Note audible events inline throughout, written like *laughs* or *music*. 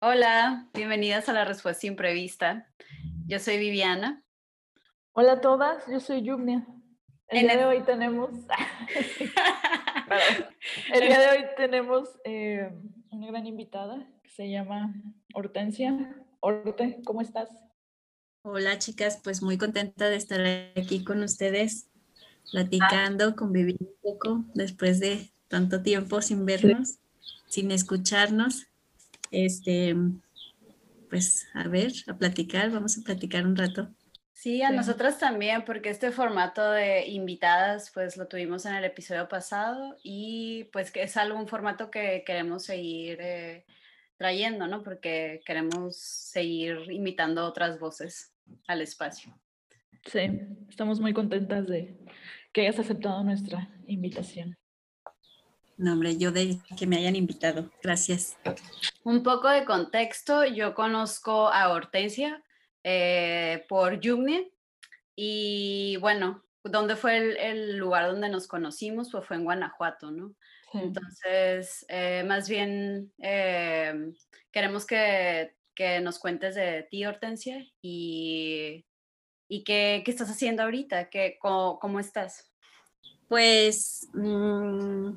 Hola, bienvenidas a la respuesta imprevista. Yo soy Viviana. Hola a todas, yo soy Yumnia. El día de hoy tenemos, *laughs* el día de hoy tenemos eh, una gran invitada que se llama Hortensia. Horte, ¿cómo estás? Hola chicas, pues muy contenta de estar aquí con ustedes, platicando, conviviendo un poco después de tanto tiempo sin vernos, sin escucharnos. Este, pues a ver, a platicar, vamos a platicar un rato. Sí, a nosotras también, porque este formato de invitadas, pues lo tuvimos en el episodio pasado y pues que es algo, un formato que queremos seguir eh, trayendo, ¿no? Porque queremos seguir invitando otras voces al espacio. Sí, estamos muy contentas de que hayas aceptado nuestra invitación. No, hombre, yo de que me hayan invitado. Gracias. Un poco de contexto, yo conozco a Hortensia eh, por Yumne y bueno, ¿dónde fue el, lugar donde nos conocimos? Pues fue en Guanajuato, ¿no? Entonces, eh, más bien eh, queremos que, que, nos cuentes de ti, Hortensia, y, y qué, qué, estás haciendo ahorita, ¿Qué, cómo, cómo, estás. Pues mmm,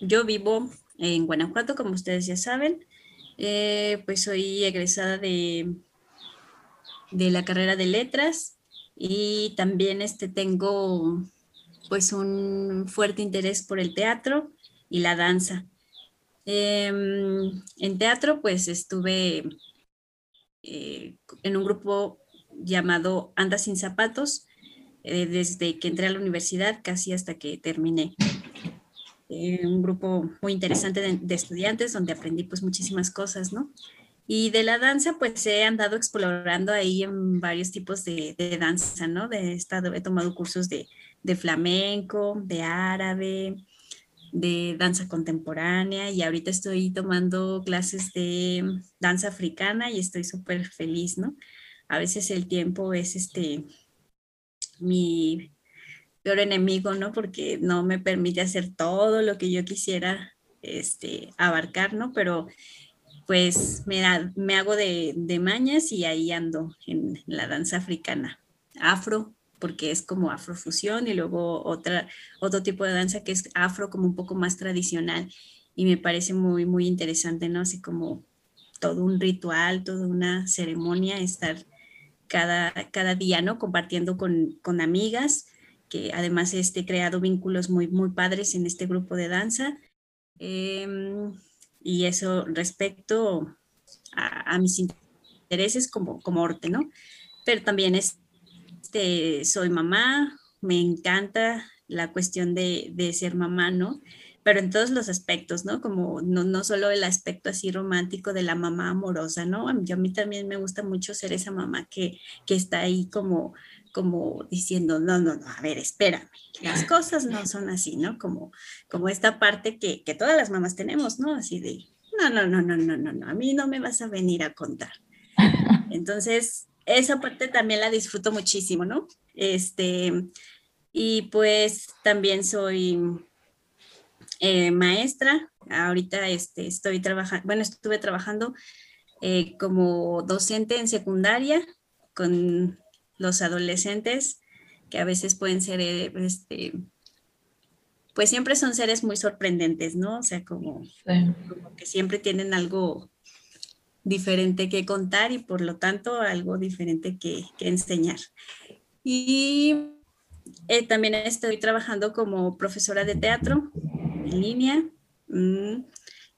yo vivo en Guanajuato, como ustedes ya saben. Eh, pues soy egresada de, de la carrera de letras y también este, tengo pues un fuerte interés por el teatro y la danza. Em, en teatro pues estuve eh, en un grupo llamado Anda sin zapatos eh, desde que entré a la universidad casi hasta que terminé. Eh, un grupo muy interesante de, estudiantes donde aprendí pues muchísimas cosas, ¿no? Y de la danza pues he andado explorando ahí en varios tipos de, danza, ¿no? He, estado, he tomado cursos de, de flamenco, de árabe, de danza contemporánea y ahorita estoy tomando clases de danza africana y estoy súper feliz, ¿no? A veces el tiempo es este mi, peor enemigo, ¿no? Porque no me permite hacer todo lo que yo quisiera este, abarcar, ¿no? Pero pues me, me hago de, de, mañas y ahí ando en la danza africana, afro, porque es como afrofusión y luego otra, otro tipo de danza que es afro como un poco más tradicional y me parece muy, muy interesante, ¿no? Así como todo un ritual, toda una ceremonia, estar cada, cada día, ¿no? Compartiendo con, con amigas que además he este, creado vínculos muy, muy padres en este grupo de danza. Em, y eso respecto a, mis intereses como, como orte, ¿no? Pero también este, soy mamá, me encanta la cuestión de, de, ser mamá, ¿no? Pero en todos los aspectos, ¿no? Como no, no solo el aspecto así romántico de la mamá amorosa, ¿no? Yo a mí también me gusta mucho ser esa mamá que, que está ahí como como diciendo, no, no, no, a ver, espérame, las cosas no son así, ¿no? Como, como esta parte que, que todas las mamás tenemos, ¿no? Así de, no, no, no, no, no, no, no, a mí no me vas a venir a contar. *laughs* Entonces, esa parte también la disfruto muchísimo, ¿no? Este, y pues también soy eh, maestra, ahorita este, estoy trabajando, bueno, estuve trabajando eh, como docente en secundaria con los adolescentes, que a veces pueden ser, eh, este, pues siempre son seres muy sorprendentes, ¿no? O sea, como, que siempre tienen algo diferente que contar y por lo tanto algo diferente que, enseñar. Y eh, también estoy trabajando como profesora de teatro en línea mm,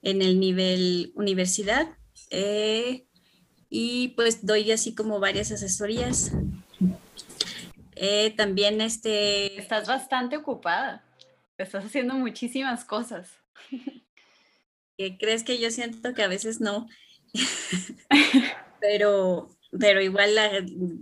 en el nivel universidad eh, y pues doy así como varias asesorías eh, también este... Estás bastante ocupada. Estás haciendo muchísimas cosas. ¿Crees que yo siento que a veces no? *laughs* pero, pero igual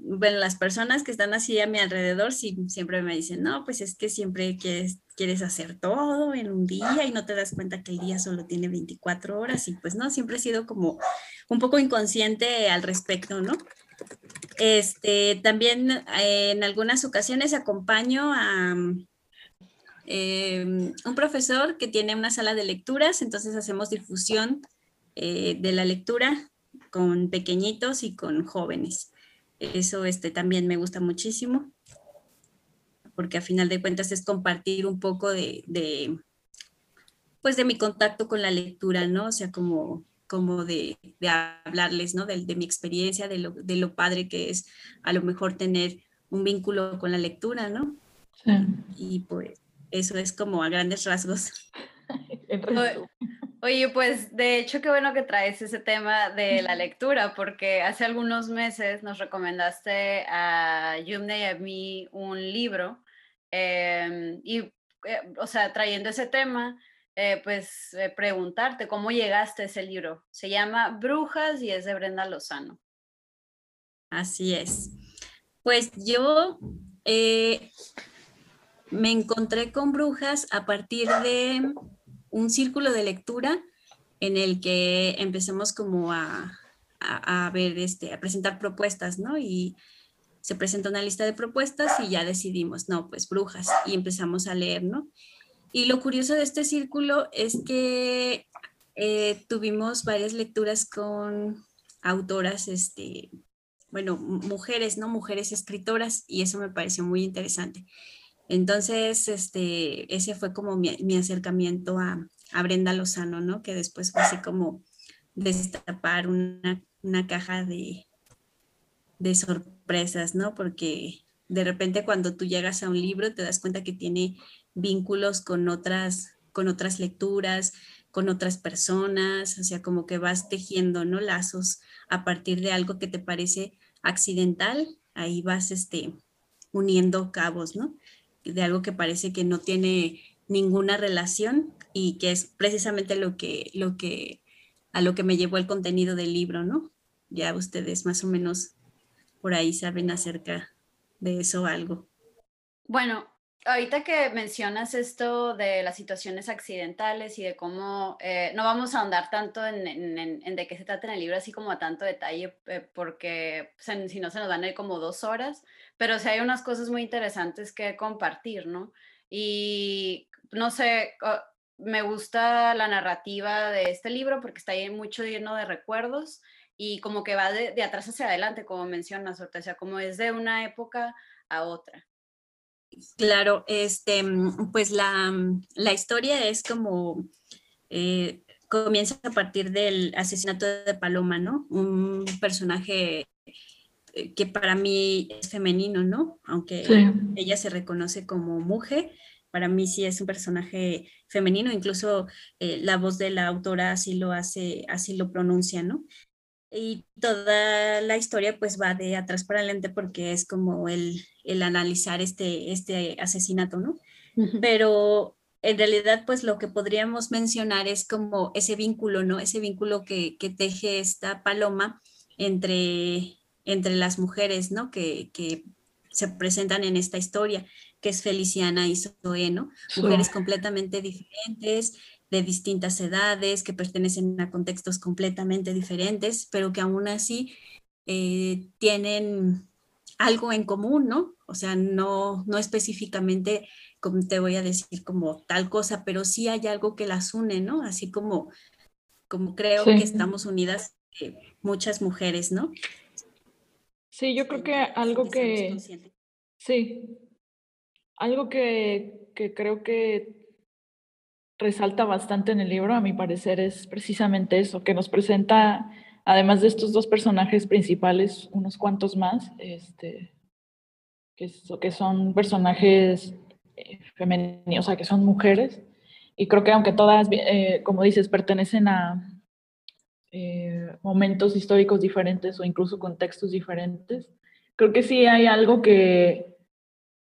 bueno, las personas que están así a mi alrededor sí, siempre me dicen, no, pues es que siempre quieres, quieres hacer todo en un día y no te das cuenta que el día solo tiene 24 horas y pues no, siempre he sido como un poco inconsciente al respecto, ¿no? Este, también eh, en algunas ocasiones acompaño a em, un profesor que tiene una sala de lecturas, entonces hacemos difusión eh, de la lectura con pequeñitos y con jóvenes. Eso este, también me gusta muchísimo, porque a final de cuentas es compartir un poco de, de pues de mi contacto con la lectura, ¿no? O sea, como como de, hablarles, ¿no? De, mi experiencia, de lo, de lo padre que es a lo mejor tener un vínculo con la lectura, ¿no? Sí. Y pues eso es como a grandes rasgos. *laughs* Oye, pues de hecho qué bueno que traes ese tema de la lectura, porque hace algunos meses nos recomendaste a Yumne y a mí un libro, em, y, eh, o sea, trayendo ese tema, eh, pues eh, preguntarte cómo llegaste a ese libro. Se llama Brujas y es de Brenda Lozano. Así es. Pues yo me encontré con Brujas a partir de un círculo de lectura en el que empezamos como a, a, ver, este, a presentar propuestas, ¿no? Y se presenta una lista de propuestas y ya decidimos, no, pues brujas, y empezamos a leer, ¿no? Y lo curioso de este círculo es que eh, tuvimos varias lecturas con autoras, este, bueno, mujeres, ¿no? Mujeres escritoras, y eso me pareció muy interesante. Entonces, este, ese fue como mi, acercamiento a, Brenda Lozano, ¿no? Que después fue así como destapar una, una caja de, de sorpresas, ¿no? Porque de repente cuando tú llegas a un libro te das cuenta que tiene vínculos con otras, con otras lecturas, con otras personas, o sea, como que vas tejiendo, ¿no? Lazos a partir de algo que te parece accidental, ahí vas, este, uniendo cabos, ¿no? De algo que parece que no tiene ninguna relación y que es precisamente lo que, lo que, a lo que me llevó el contenido del libro, ¿no? Ya ustedes más o menos por ahí saben acerca de eso algo. Bueno, ahorita que mencionas esto de las situaciones accidentales y de cómo eh, no vamos a ahondar tanto en, en, de qué se trata en el libro, así como a tanto detalle, eh, porque si no se nos van a ir como dos horas, pero sí hay unas cosas muy interesantes que compartir, ¿no? Y no sé, me gusta la narrativa de este libro porque está ahí mucho lleno de recuerdos y como que va de, de atrás hacia adelante, como mencionas, o sea, como es de una época a otra. Claro, este, mm, pues la, mm, la historia es como, eh, comienza a partir del asesinato de Paloma, ¿no? Un personaje eh, que para mí es femenino, ¿no? Aunque ella se reconoce como mujer, para mí sí es un personaje femenino, incluso eh, la voz de la autora así lo hace, así lo pronuncia, ¿no? Y toda la historia pues va de atrás para adelante porque es como el, el analizar este, este asesinato, ¿no? Pero en realidad pues lo que podríamos mencionar es como ese vínculo, ¿no? Ese vínculo que, que teje esta paloma entre, entre las mujeres, ¿no? Que, que se presentan en esta historia, que es Feliciana y Zoe, ¿no? Mujeres completamente diferentes, de distintas edades, que pertenecen a contextos completamente diferentes, pero que aún así eh, tienen algo en común, ¿no? O sea, no, no específicamente, como te voy a decir, como tal cosa, pero sí hay algo que las une, ¿no? Así como, como creo que estamos unidas eh, muchas mujeres, ¿no? Sí, yo creo que algo que... Sí, algo que, que creo que resalta bastante en el libro, a mi parecer, es precisamente eso, que nos presenta, además de estos dos personajes principales, unos cuantos más, este, que, son personajes eh, femeninos, o sea, que son mujeres. Y creo que aunque todas, eh, como dices, pertenecen a eh, momentos históricos diferentes o incluso contextos diferentes, creo que sí hay algo que,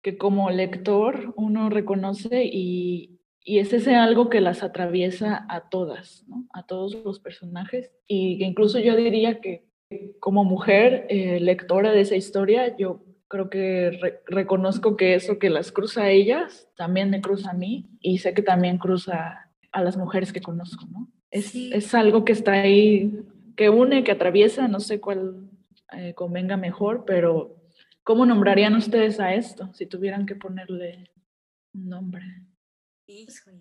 que como lector uno reconoce y, y es ese algo que las atraviesa a todas, ¿no? a todos los personajes. Y que incluso yo diría que como mujer eh, lectora de esa historia, yo creo que reconozco que eso que las cruza a ellas, también me cruza a mí y sé que también cruza a las mujeres que conozco, ¿no? Es, es algo que está ahí, que une, que atraviesa, no sé cuál eh, convenga mejor, pero ¿cómo nombrarían ustedes a esto si tuvieran que ponerle un nombre?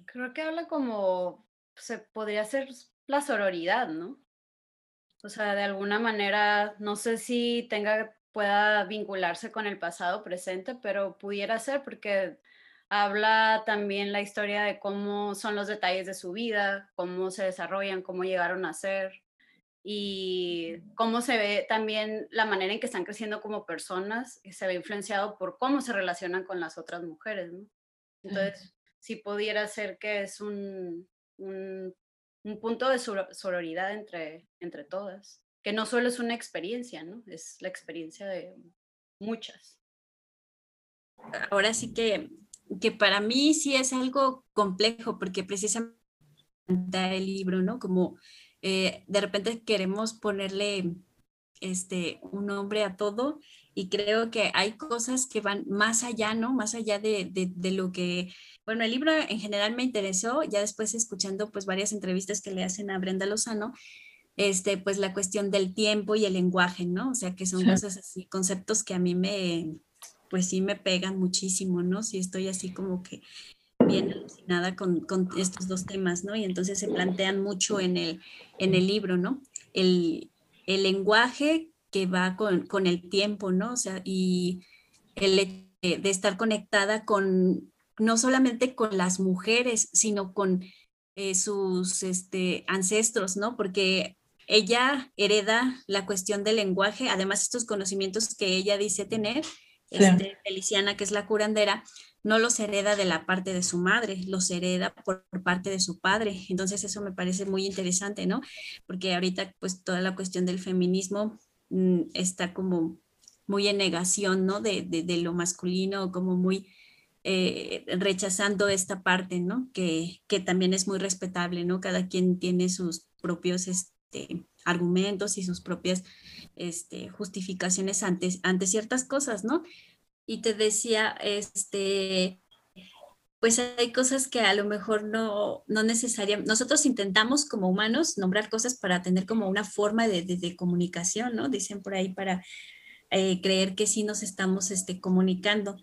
Creo que habla como, se podría ser la sororidad, ¿no? O sea, de alguna manera, no sé si tenga, pueda vincularse con el pasado presente, pero pudiera ser porque habla también la historia de cómo son los detalles de su vida, cómo se desarrollan, cómo llegaron a ser y cómo se ve también la manera en que están creciendo como personas, se ve influenciado por cómo se relacionan con las otras mujeres, ¿no? Entonces, si pudiera ser que es un, un, punto de sororidad entre, entre todas, que no solo es una experiencia, ¿no? Es la experiencia de muchas. Ahora sí que, que para mí sí es algo complejo, porque precisamente el libro, ¿no? Como eh, de repente queremos ponerle este, un nombre a todo y creo que hay cosas que van más allá, ¿no? Más allá de, de, lo que, bueno, el libro en general me interesó, ya después escuchando pues varias entrevistas que le hacen a Brenda Lozano, este, pues la cuestión del tiempo y el lenguaje, ¿no? O sea, que son cosas así, conceptos que a mí me, pues sí me pegan muchísimo, ¿no? Si estoy así como que bien alucinada con, con, estos dos temas, ¿no? Y entonces se plantean mucho en el, en el libro, ¿no? El, el lenguaje que va con, con, el tiempo, ¿no? O sea, y el de estar conectada con, no solamente con las mujeres, sino con eh, sus este, ancestros, ¿no? Porque ella hereda la cuestión del lenguaje, además estos conocimientos que ella dice tener, este, Feliciana, que es la curandera, no los hereda de la parte de su madre, los hereda por, parte de su padre. Entonces eso me parece muy interesante, ¿no? Porque ahorita pues toda la cuestión del feminismo está como muy en negación, ¿no? De, de, lo masculino, como muy eh, rechazando esta parte, ¿no? Que, que, también es muy respetable, ¿no? Cada quien tiene sus propios este, argumentos y sus propias este, justificaciones ante, ante ciertas cosas, ¿no? y te decía, este, pues hay cosas que a lo mejor no, no necesariamente, nosotros intentamos como humanos nombrar cosas para tener como una forma de, de, comunicación, ¿no? Dicen por ahí para eh, creer que sí nos estamos este, comunicando.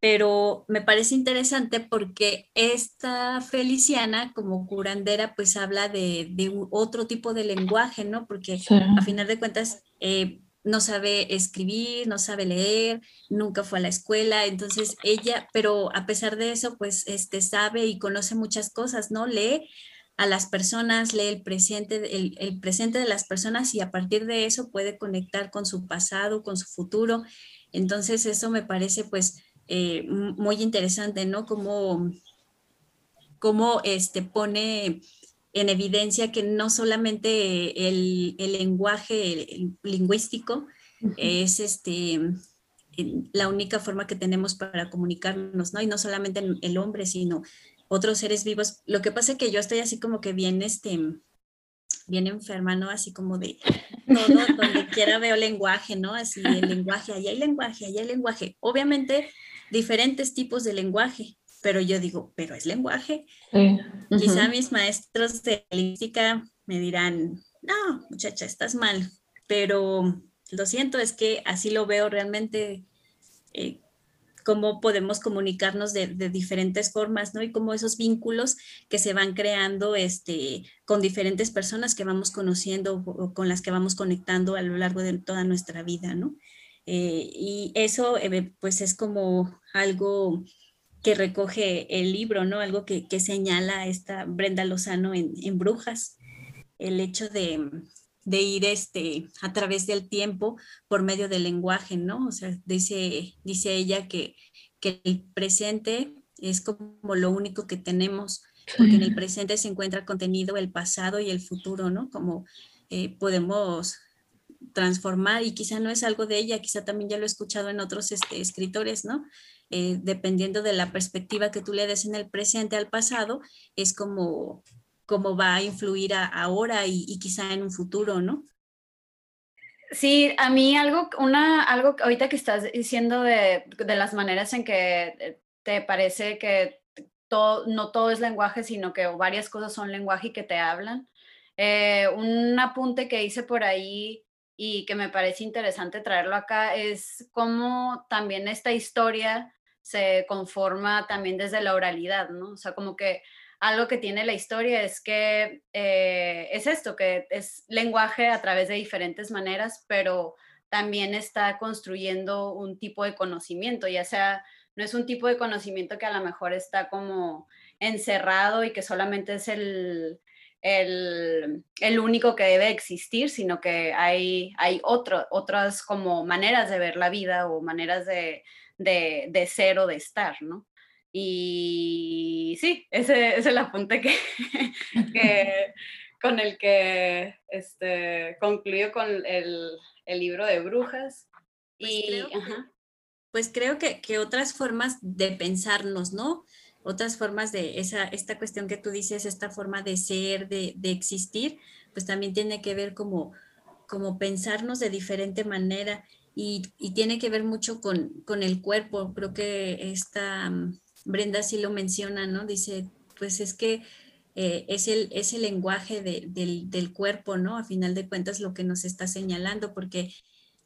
Pero me parece interesante porque esta Feliciana como curandera pues habla de, de otro tipo de lenguaje, ¿no? Porque a final de cuentas... Eh, no sabe escribir, no sabe leer, nunca fue a la escuela, entonces ella, pero a pesar de eso, pues este, sabe y conoce muchas cosas, ¿no? Lee a las personas, lee el presente, el, presente de las personas y a partir de eso puede conectar con su pasado, con su futuro. Entonces eso me parece pues eh, muy interesante, ¿no? Como, como este, pone en evidencia que no solamente el, lenguaje lingüístico es este, la única forma que tenemos para comunicarnos, ¿no? Y no solamente el hombre, sino otros seres vivos. Lo que pasa es que yo estoy así como que bien, este, bien enferma, ¿no? Así como de todo, donde quiera veo lenguaje, ¿no? Así el lenguaje, allá hay lenguaje, allá hay lenguaje. Obviamente, diferentes tipos de lenguaje, pero yo digo, pero es lenguaje. Quizá mis maestros de lingüística me dirán, no, muchacha, estás mal, pero lo siento, es que así lo veo realmente, eh, cómo podemos comunicarnos de, diferentes formas, ¿no? Y cómo esos vínculos que se van creando este, con diferentes personas que vamos conociendo o con las que vamos conectando a lo largo de toda nuestra vida, ¿no? Eh, y eso, eh, pues, es como algo que recoge el libro, ¿no? Algo que, que señala esta Brenda Lozano en, en Brujas, el hecho de, de, ir este, a través del tiempo por medio del lenguaje, ¿no? O sea, dice, dice ella que, que el presente es como lo único que tenemos, porque en el presente se encuentra contenido el pasado y el futuro, ¿no? Como eh, podemos transformar y quizá no es algo de ella, quizá también ya lo he escuchado en otros este, escritores, ¿no? Eh, dependiendo de la perspectiva que tú le des en el presente al pasado, es como, como va a influir ahora y, quizá en un futuro, ¿no? Sí, a mí algo, una, algo ahorita que estás diciendo de, de las maneras en que te parece que todo, no todo es lenguaje, sino que varias cosas son lenguaje y que te hablan. Eh, un apunte que hice por ahí y que me parece interesante traerlo acá es cómo también esta historia se conforma también desde la oralidad, ¿no? O sea, como que algo que tiene la historia es que eh, es esto, que es lenguaje a través de diferentes maneras, pero también está construyendo un tipo de conocimiento, ya sea, no es un tipo de conocimiento que a lo mejor está como encerrado y que solamente es el, el, único que debe existir, sino que hay, hay otras como maneras de ver la vida o maneras de, ser o de estar, ¿no? Y sí, ese, es el apunte *laughs* que, con el que este, concluyo con el, libro de brujas. Pues y, creo, pues creo que, que, otras formas de pensarnos, ¿no? Otras formas de esa, esta cuestión que tú dices, esta forma de ser, de, existir, pues también tiene que ver como, como pensarnos de diferente manera y, tiene que ver mucho con, con, el cuerpo. Creo que esta mm, Brenda sí lo menciona, ¿no? Dice, pues es que eh, es, el, es el lenguaje del, del, cuerpo, ¿no? A final de cuentas lo que nos está señalando, porque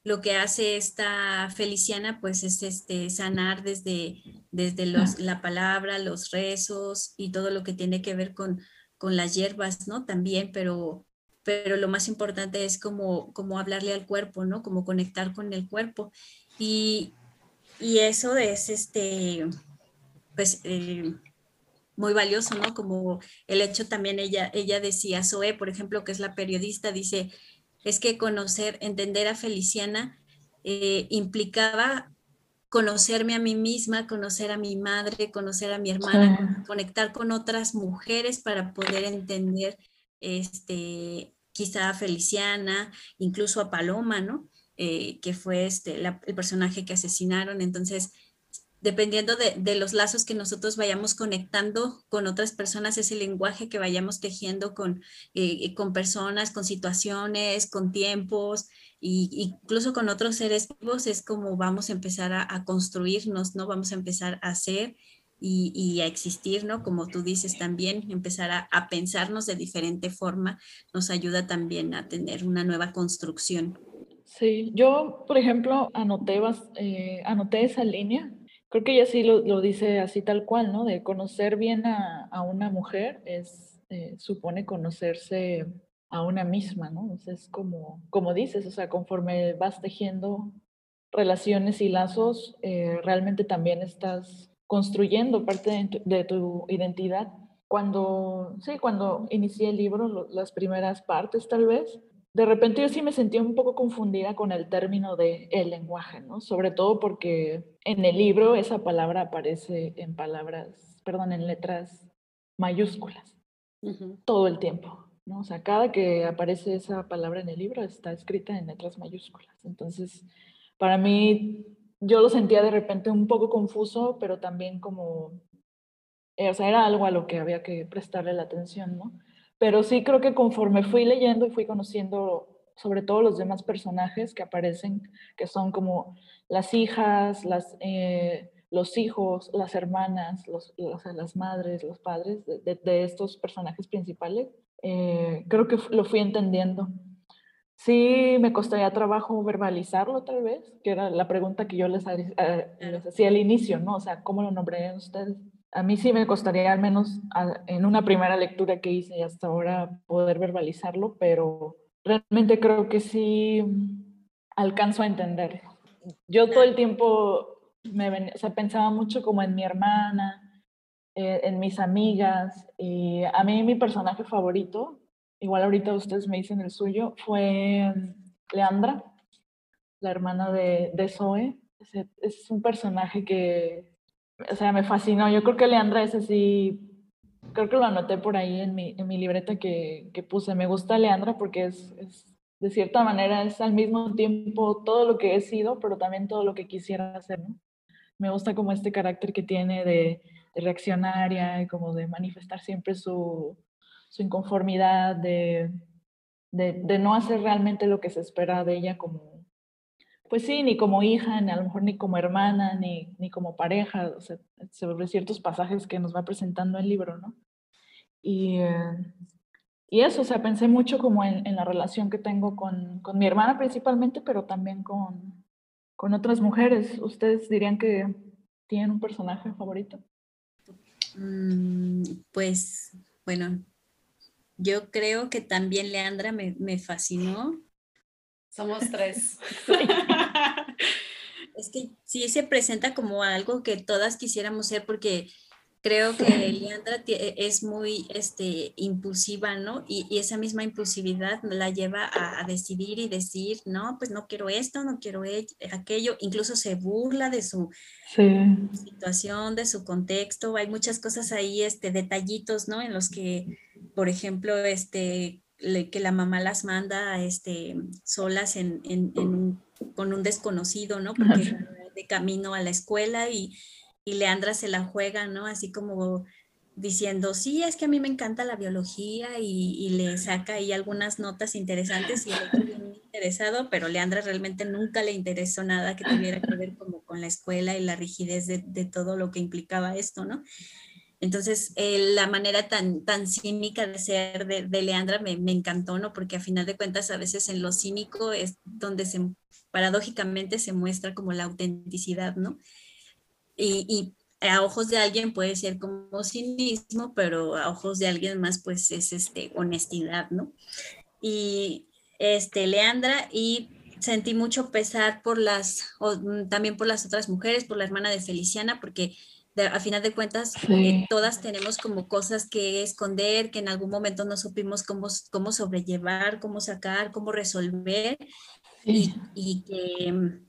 lo que hace esta Feliciana pues es este, sanar desde, desde los, la palabra, los rezos y todo lo que tiene que ver con, con las hierbas, ¿no? También, pero, pero lo más importante es como, como hablarle al cuerpo, ¿no? Como conectar con el cuerpo. Y, y eso es este, pues, eh, muy valioso, ¿no? Como el hecho también ella, ella decía, Zoe, por ejemplo, que es la periodista, dice, es que conocer, entender a Feliciana eh, implicaba conocerme a mí misma, conocer a mi madre, conocer a mi hermana, conectar con otras mujeres para poder entender este, quizá a Feliciana, incluso a Paloma, ¿no? Eh, que fue este, el personaje que asesinaron. Entonces, dependiendo de, los lazos que nosotros vayamos conectando con otras personas, ese lenguaje que vayamos tejiendo con, eh, con personas, con situaciones, con tiempos, e incluso con otros seres vivos, es como vamos a empezar a, construirnos, ¿no? Vamos a empezar a ser y, a existir, ¿no? Como tú dices también, empezar a, pensarnos de diferente forma nos ayuda también a tener una nueva construcción. Sí, yo, por ejemplo, anoté, eh, anoté esa línea creo que ella sí lo, dice así tal cual, ¿no? De conocer bien a, una mujer es, eh, supone conocerse a una misma, ¿no? es como, como dices, o sea, conforme vas tejiendo relaciones y lazos, eh, realmente también estás construyendo parte de tu, identidad. Cuando, sí, cuando inicié el libro, las primeras partes tal vez, de repente yo sí me sentí un poco confundida con el término de el lenguaje, ¿no? Sobre todo porque en el libro esa palabra aparece en palabras, perdón, en letras mayúsculas todo el tiempo, ¿no? O sea, cada que aparece esa palabra en el libro está escrita en letras mayúsculas. Entonces, para mí, yo lo sentía de repente un poco confuso, pero también como, eh, o sea, era algo a lo que había que prestarle la atención, ¿no? Pero sí creo que conforme fui leyendo y fui conociendo sobre todo los demás personajes que aparecen, que son como las hijas, las, eh, los hijos, las hermanas, los, las madres, los padres de, estos personajes principales, eh, creo que lo fui entendiendo. Sí, me costaría trabajo verbalizarlo tal vez, que era la pregunta que yo les, eh, les hacía al inicio, ¿no? O sea, ¿cómo lo nombrarían ustedes? A mí sí me costaría al menos en una primera lectura que hice hasta ahora poder verbalizarlo, pero realmente creo que sí alcanzo a entender. Yo todo el tiempo me pensaba mucho como en mi hermana, eh, en mis amigas, y a mí mi personaje favorito, igual ahorita ustedes me dicen el suyo, fue Leandra, la hermana de, de Zoe. es un personaje que o sea, me fascinó. Yo creo que Leandra es así, creo que lo anoté por ahí en mi, en mi libreta que, que puse. Me gusta Leandra porque es, es, de cierta manera, es al mismo tiempo todo lo que he sido, pero también todo lo que quisiera hacer, ¿no? Me gusta como este carácter que tiene de, de reaccionaria como de manifestar siempre su, su inconformidad, de, de, de no hacer realmente lo que se espera de ella como pues sí, ni como hija, ni a lo mejor ni como hermana, ni, ni como pareja, o sea, sobre ciertos pasajes que nos va presentando el libro, ¿no? Y eh, y eso, o sea, pensé mucho como en, la relación que tengo con, con, mi hermana principalmente, pero también con, con otras mujeres. ¿Ustedes dirían que tienen un personaje favorito? Mm, pues, bueno, yo creo que también Leandra me, me fascinó. Somos tres. *laughs* *laughs* es que sí se presenta como algo que todas quisiéramos ser porque creo que Leandra e, es muy este, impulsiva, ¿no? Y, esa misma impulsividad la lleva a, decidir y decir, no, pues no quiero esto, no quiero e, aquello, incluso se burla de su situación, de su contexto, hay muchas cosas ahí, este, detallitos, ¿no? En los que, por ejemplo, este, que la mamá las manda este, solas en, con un desconocido, ¿no? Porque de camino a la escuela y y Leandra se la juega, ¿no? Así como diciendo, sí, es que a mí me encanta la biología y, le saca ahí algunas notas interesantes y muy interesado, pero Leandra realmente nunca le interesó nada que tuviera que ver como con la escuela y la rigidez de, todo lo que implicaba esto, ¿no? Entonces, eh, la manera tan, tan cínica de ser de, Leandra me, encantó, ¿no? Porque a final de cuentas, a veces en lo cínico es donde se, paradójicamente se muestra como la autenticidad, ¿no? y, a ojos de alguien puede ser como cinismo, pero a ojos de alguien más pues es este, honestidad, ¿no? Y este, Leandra, y sentí mucho pesar por las, mm, también por las otras mujeres, por la hermana de Feliciana, porque a final de cuentas eh, todas tenemos como cosas que esconder, que en algún momento no supimos cómo, cómo sobrellevar, cómo sacar, cómo resolver, y, y que mm,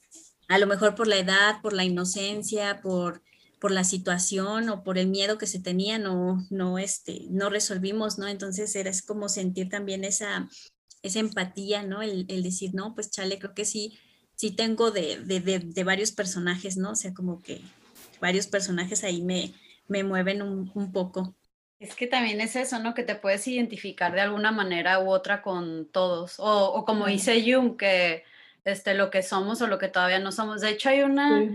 a lo mejor por la edad, por la inocencia, por, por la situación o por el miedo que se tenía, no, no, este, no resolvimos, ¿no? Entonces era como sentir también esa, esa empatía, ¿no? El, decir, no, pues chale, creo que sí, sí tengo de, de, varios personajes, ¿no? O sea, como que varios personajes ahí me, me mueven un, un, poco. Es que también es eso, ¿no? Que te puedes identificar de alguna manera u otra con todos. O, o como dice Jung, que este, lo que somos o lo que todavía no somos. De hecho, hay una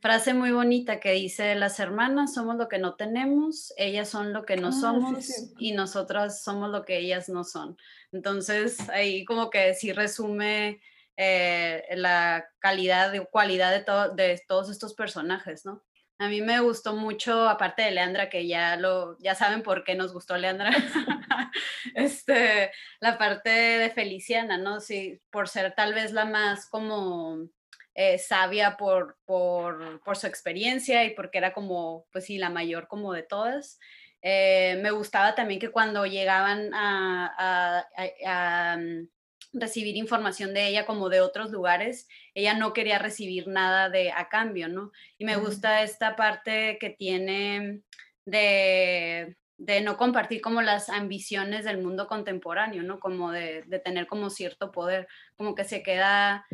frase muy bonita que dice, las hermanas somos lo que no tenemos, ellas son lo que no ah, somos y nosotras somos lo que ellas no son. Entonces, ahí como que sí resume eh, la calidad y cualidad de, de todos estos personajes, ¿no? A mí me gustó mucho, aparte de Leandra, que ya lo, ya saben por qué nos gustó Leandra, *laughs* *laughs* este, la parte de Feliciana, ¿no? Sí, por ser tal vez la más como eh, sabia por, por, por, su experiencia y porque era como, pues sí, la mayor como de todas. Eh, me gustaba también que cuando llegaban a, a mm, recibir información de ella como de otros lugares, ella no quería recibir nada de a cambio, ¿no? Y me gusta esta parte que tiene de, de, no compartir como las ambiciones del mundo contemporáneo, ¿no? Como de, de tener como cierto poder, como que se queda,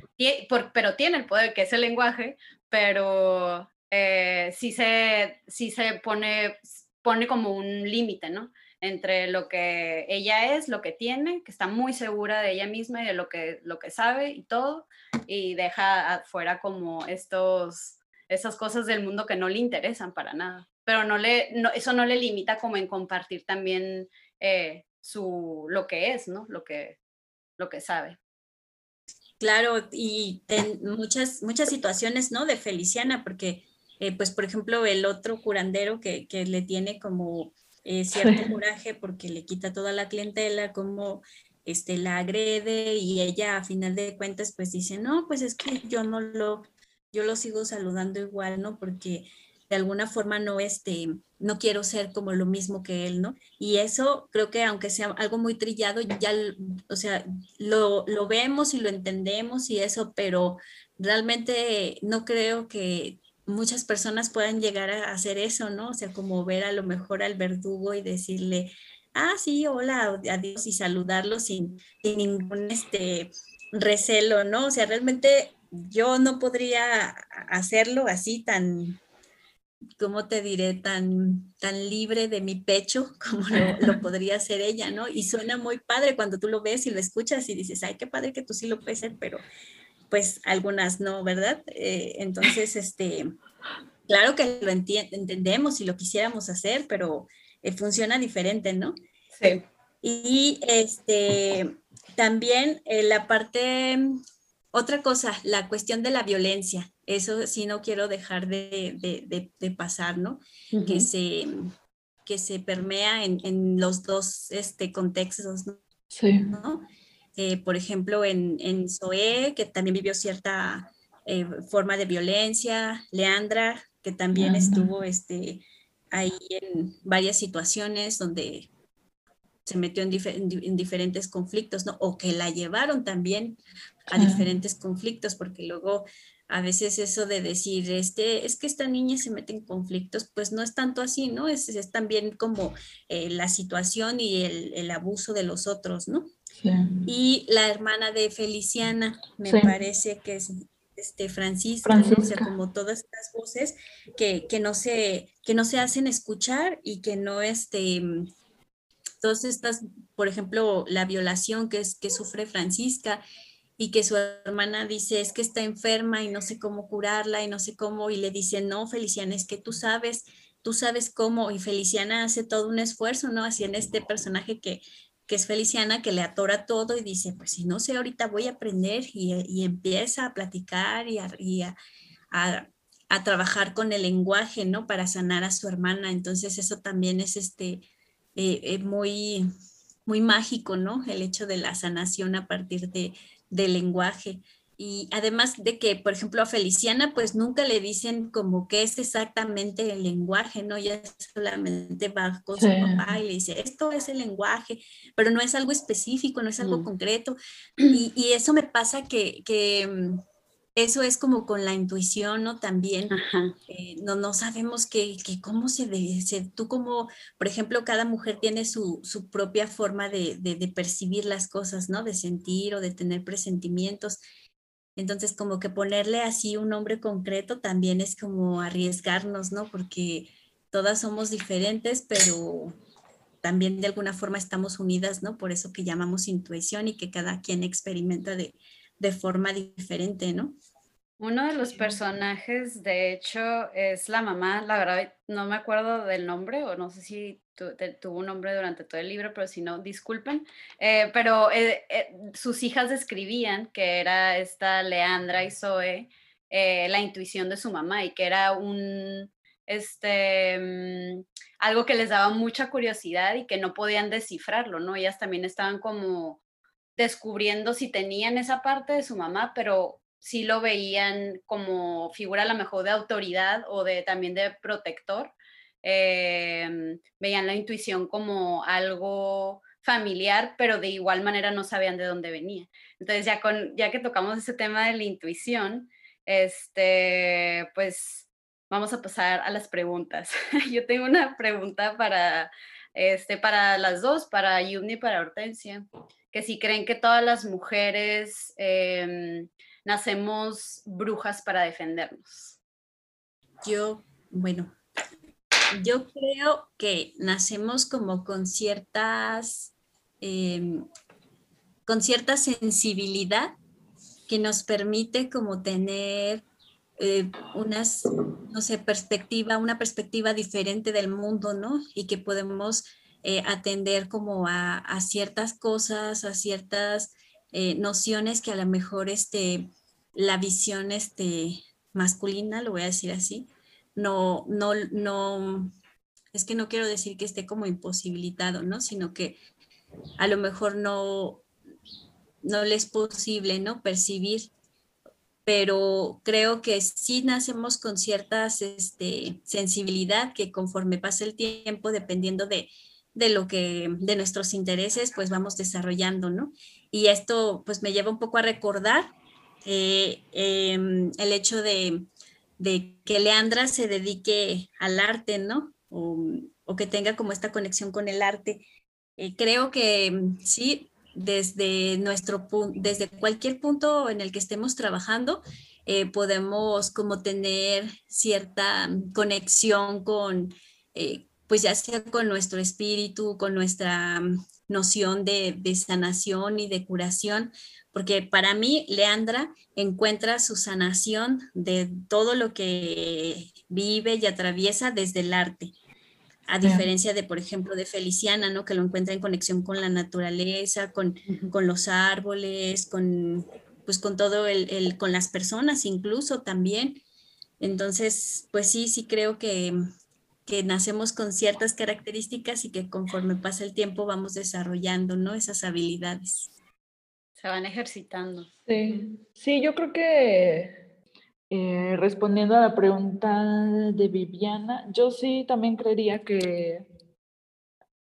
por, pero tiene el poder, que es el lenguaje, pero eh, sí, se, sí se pone, pone como un límite, ¿no? Entre lo que ella es, lo que tiene, que está muy segura de ella misma y de lo que, lo que sabe y todo, y deja afuera como estos, esas cosas del mundo que no le interesan para nada. Pero no le, no, eso no le limita como en compartir también eh, su, lo que es, ¿no? Lo que, lo que sabe. Claro, y en muchas, muchas situaciones, ¿no? De Feliciana, porque, eh, pues, por ejemplo, el otro curandero que, que le tiene como eh, cierto coraje porque le quita toda la clientela, como este, la agrede y ella a final de cuentas pues dice, no, pues es que yo no lo, yo lo sigo saludando igual, ¿no? Porque de alguna forma no, este, no quiero ser como lo mismo que él, ¿no? Y eso creo que aunque sea algo muy trillado, ya, o sea, lo, lo vemos y lo entendemos y eso, pero realmente no creo que muchas personas puedan llegar a hacer eso, ¿no? O sea, como ver a lo mejor al verdugo y decirle, ah, sí, hola, adiós y saludarlo sin, ningún este, recelo, ¿no? O sea, realmente yo no podría hacerlo así tan, ¿cómo te diré? Tan, tan libre de mi pecho *laughs* como lo, lo, *laughs* podría hacer ella, ¿no? Y suena muy padre cuando tú lo ves y lo escuchas y dices, ay, qué padre que tú sí lo puedes hacer, pero pues algunas no, ¿verdad? Eh, entonces, este, claro que lo entendemos y lo quisiéramos hacer, pero eh, funciona diferente, ¿no? Sí. Y este, también eh, la parte, otra cosa, la cuestión de la violencia. Eso sí no quiero dejar de, pasar, ¿no? que, se, que se permea en, los dos este, contextos, Sí. Eh, por ejemplo, en, en Zoé, que también vivió cierta eh, forma de violencia, Leandra, que también estuvo este, ahí en varias situaciones donde se metió en, diferentes conflictos, ¿no? O que la llevaron también a diferentes conflictos, porque luego a veces eso de decir, este, es que esta niña se mete en conflictos, pues no es tanto así, ¿no? Es, es también como eh, la situación y el, el, abuso de los otros, ¿no? Y la hermana de Feliciana, me parece que es este, Francisca, o sea, como todas estas voces que, no se, que no se hacen escuchar y que no, este, todas estas, por ejemplo, la violación que, es, que sufre Francisca y que su hermana dice es que está enferma y no sé cómo curarla y no sé cómo, y le dice, no, Feliciana, es que tú sabes, tú sabes cómo, y Feliciana hace todo un esfuerzo, ¿no? Así en este personaje que, que es Feliciana, que le atora todo y dice, pues si no sé, ahorita voy a aprender y, empieza a platicar y, a, a, trabajar con el lenguaje, ¿no? Para sanar a su hermana. Entonces eso también es este, eh, eh, muy, muy mágico, ¿no? El hecho de la sanación a partir de, del lenguaje. Y además de que, por ejemplo, a Feliciana, pues nunca le dicen como qué es exactamente el lenguaje, ¿no? Ya solamente va con su papá y le dice, esto es el lenguaje, pero no es algo específico, no es algo mm. concreto. Y, eso me pasa que, que, mm, eso es como con la intuición, ¿no? También eh, no, no sabemos que, cómo se, debe, tú como, por ejemplo, cada mujer tiene su, su propia forma de, de, de percibir las cosas, ¿no? De sentir o de tener presentimientos. Entonces, como que ponerle así un nombre concreto también es como arriesgarnos, ¿no? Porque todas somos diferentes, pero también de alguna forma estamos unidas, ¿no? Por eso que llamamos intuición y que cada quien experimenta de, de forma diferente, ¿no? Uno de los personajes, de hecho, es la mamá, la verdad no me acuerdo del nombre o no sé si tuvo un nombre durante todo el libro, pero si no, disculpen. Eh, pero eh, eh, sus hijas describían que era esta Leandra y Zoe, la intuición de su mamá y que era un, este, mm, algo que les daba mucha curiosidad y que no podían descifrarlo, ¿no? Ellas también estaban como descubriendo si tenían esa parte de su mamá, pero sí lo veían como figura a lo mejor de autoridad o de también de protector. Em, veían la intuición como algo familiar, pero de igual manera no sabían de dónde venía. Entonces, ya, con, ya que tocamos ese tema de la intuición, este, pues vamos a pasar a las preguntas. *laughs* Yo tengo una pregunta para, este, para las dos, para Yumni y para Hortensia, que si creen que todas las mujeres em, nacemos brujas para defendernos? Yo, bueno, yo creo que nacemos como con ciertas, em, con cierta sensibilidad que nos permite como tener eh, unas, no sé, perspectiva, una perspectiva diferente del mundo, ¿no? Y que podemos eh, atender como a, ciertas cosas, a ciertas eh, nociones que a lo mejor este, la visión este, masculina, lo voy a decir así, no, no, no, es que no quiero decir que esté como imposibilitado, ¿no? Sino que a lo mejor no, no le es posible, ¿no? Percibir, pero creo que sí nacemos con ciertas este, sensibilidad que conforme pasa el tiempo, dependiendo de, de lo que, de nuestros intereses, pues vamos desarrollando, ¿no? Y esto pues me lleva un poco a recordar eh, em, el hecho de, que Leandra se dedique al arte, ¿no? O, que tenga como esta conexión con el arte. Eh, creo que mm, sí, desde nuestro desde cualquier punto en el que estemos trabajando, eh, podemos como tener cierta conexión con, pues ya sea con nuestro espíritu, con nuestra mm, noción de, de sanación y de curación, porque para mí Leandra encuentra su sanación de todo lo que vive y atraviesa desde el arte. a diferencia de, por ejemplo, de Feliciana, ¿no? Que lo encuentra en conexión con la naturaleza, con, con los árboles, con, pues con todo el, el, con las personas incluso también. Entonces, pues sí, sí creo que, que nacemos con ciertas características y que conforme pasa el tiempo vamos desarrollando, ¿no? Esas habilidades. Se van ejercitando. Sí, sí yo creo que eh, respondiendo a la pregunta de Viviana, yo sí también creería que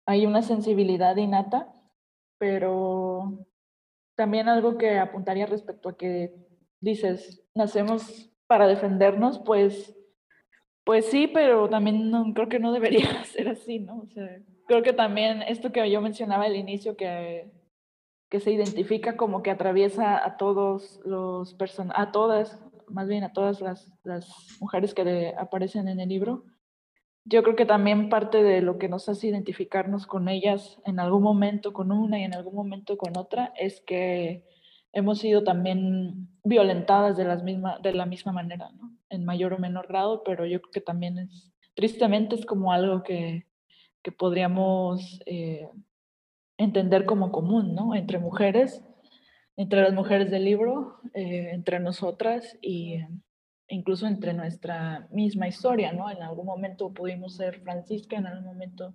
hay una sensibilidad innata, pero también algo que apuntaría respecto a que dices, nacemos para defendernos, pues, pues sí, pero también no, creo que no debería *laughs* ser así, ¿no? O sea, creo que también esto que yo mencionaba al inicio, que, que se identifica como que atraviesa a todos los person a todas, más bien a todas las, las mujeres que aparecen en el libro, yo creo que también parte de lo que nos hace identificarnos con ellas en algún momento con una y en algún momento con otra es que hemos sido también violentadas de, las misma, de la misma manera, ¿no? En mayor o menor grado, pero yo creo que también es, tristemente es como algo que, que podríamos eh, entender como común, ¿no? Entre mujeres, entre las mujeres del libro, eh, entre nosotras y incluso entre nuestra misma historia, ¿no? En algún momento pudimos ser Francisca, en algún momento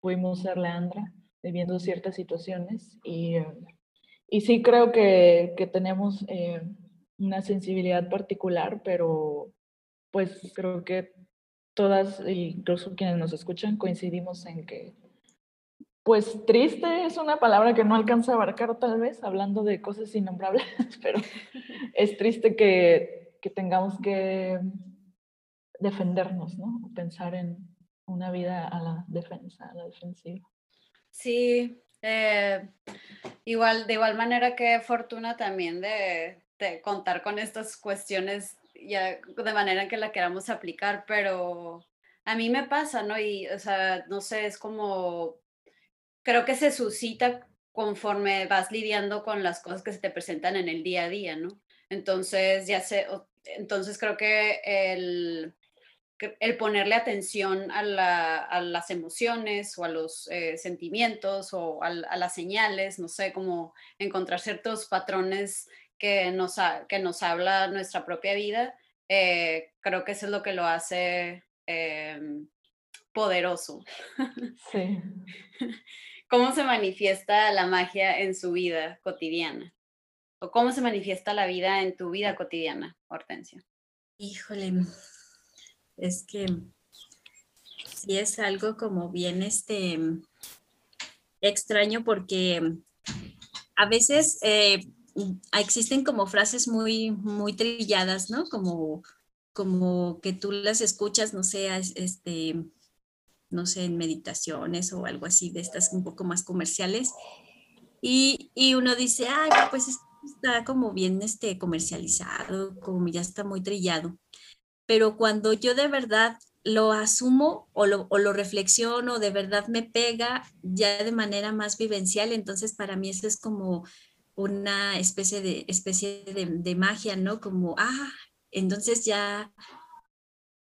pudimos ser Leandra, viviendo ciertas situaciones y, y sí creo que, que tenemos eh, una sensibilidad particular, pero pues creo que todas, incluso quienes nos escuchan, coincidimos en que, pues triste es una palabra que no alcanza a abarcar tal vez, hablando de cosas innombrables, *laughs* pero es triste que que tengamos que defendernos, ¿no? Pensar en una vida a la defensa, a la defensiva. Sí, eh, igual, de igual manera que fortuna también de, contar con estas cuestiones ya de manera en que la queramos aplicar, pero a mí me pasa, ¿no? Y, o sea, no sé, es como, creo que se suscita conforme vas lidiando con las cosas que se te presentan en el día a día, ¿no? Entonces, ya sé, entonces creo que el, el ponerle atención a, las emociones o a los eh, sentimientos o a, las señales, no sé, como encontrar ciertos patrones que nos, que nos habla nuestra propia vida, eh, creo que eso es lo que lo hace em, poderoso. Sí. *laughs* ¿Cómo se manifiesta la magia en su vida cotidiana? ¿O cómo se manifiesta la vida en tu vida cotidiana, Hortensia? Híjole, es que sí es algo como bien este extraño porque a veces eh, existen como frases muy, muy trilladas, ¿no? Como, como que tú las escuchas, no sé, este, no sé, en meditaciones o algo así de estas un poco más comerciales. Y, y uno dice, ay, pues está como bien este, comercializado, como ya está muy trillado. Pero cuando yo de verdad lo asumo o lo, o lo, reflexiono, de verdad me pega ya de manera más vivencial, entonces para mí eso es como una especie de, especie de, de magia, ¿no? Como, ah, entonces ya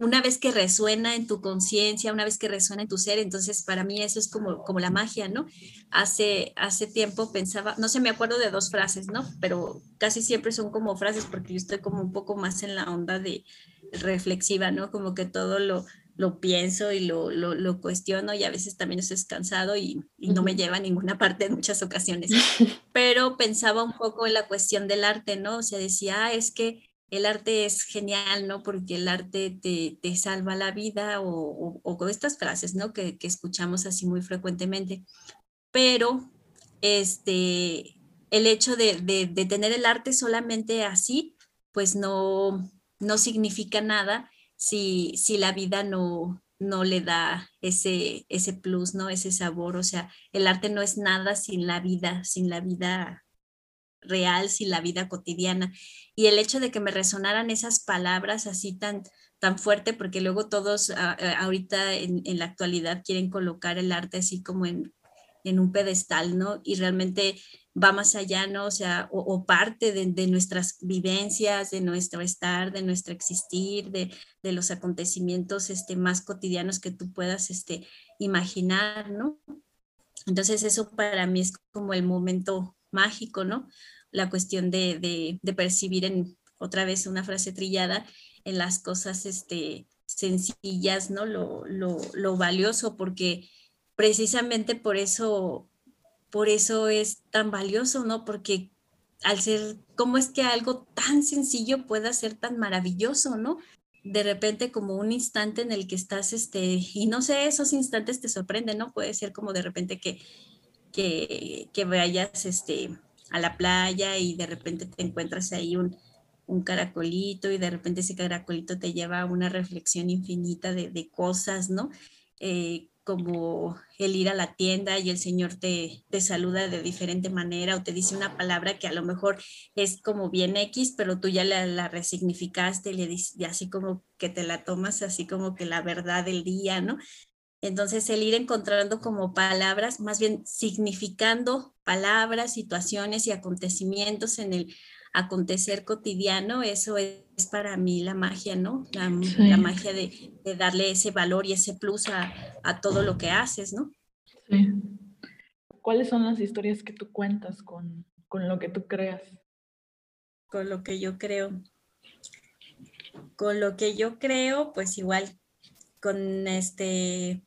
una vez que resuena en tu conciencia, una vez que resuena en tu ser, entonces para mí eso es como, como la magia, ¿no? Hace, hace tiempo pensaba, no sé, me acuerdo de dos frases, ¿no? Pero casi siempre son como frases porque yo estoy como un poco más en la onda de reflexiva, ¿no? Como que todo lo, lo pienso y lo, lo, lo cuestiono y a veces también eso es cansado y, y no me lleva a ninguna parte en muchas ocasiones. *laughs* Pero pensaba un poco en la cuestión del arte, ¿no? O sea, decía, ah, es que el arte es genial, ¿no? Porque el arte te, te salva la vida o, o, estas frases, ¿no? Que, que, escuchamos así muy frecuentemente. Pero este, el hecho de, de, de, tener el arte solamente así, pues no, no significa nada si, si la vida no, no le da ese, ese plus, ¿no? Ese sabor. O sea, el arte no es nada sin la vida, sin la vida real, sin la vida cotidiana. Y el hecho de que me resonaran esas palabras así tan, tan fuerte, porque luego todos ahorita en, en, la actualidad quieren colocar el arte así como en, en un pedestal, ¿no? Y realmente va más allá, ¿no? O sea, o, parte de, nuestras vivencias, de nuestro estar, de nuestro existir, de, los acontecimientos este, más cotidianos que tú puedas este, imaginar, ¿no? Entonces eso para mí es como el momento mágico, ¿no? La cuestión de, percibir en otra vez una frase trillada en las cosas este, sencillas, ¿no? Lo, valioso, porque precisamente por eso por eso es tan valioso, ¿no? Porque al ser, ¿cómo es que algo tan sencillo pueda ser tan maravilloso, ¿no? De repente como un instante en el que estás, este, y no sé, esos instantes te sorprenden, ¿no? Puede ser como de repente que, que, que vayas, este, a la playa y de repente te encuentras ahí un, un caracolito y de repente ese caracolito te lleva a una reflexión infinita de, de cosas, ¿no? Eh, como el ir a la tienda y el Señor te, te saluda de diferente manera o te dice una palabra que a lo mejor es como bien X, pero tú ya la, la resignificaste y, le y así como que te la tomas así como que la verdad del día, ¿no? Entonces el ir encontrando como palabras, más bien significando palabras, situaciones y acontecimientos en el acontecer cotidiano, eso es, para mí la magia, ¿no? La, magia de, darle ese valor y ese plus a, todo lo que haces, ¿no? Sí. ¿Cuáles son las historias que tú cuentas con, con lo que tú creas? Con lo que yo creo. Con lo que yo creo, pues igual, con este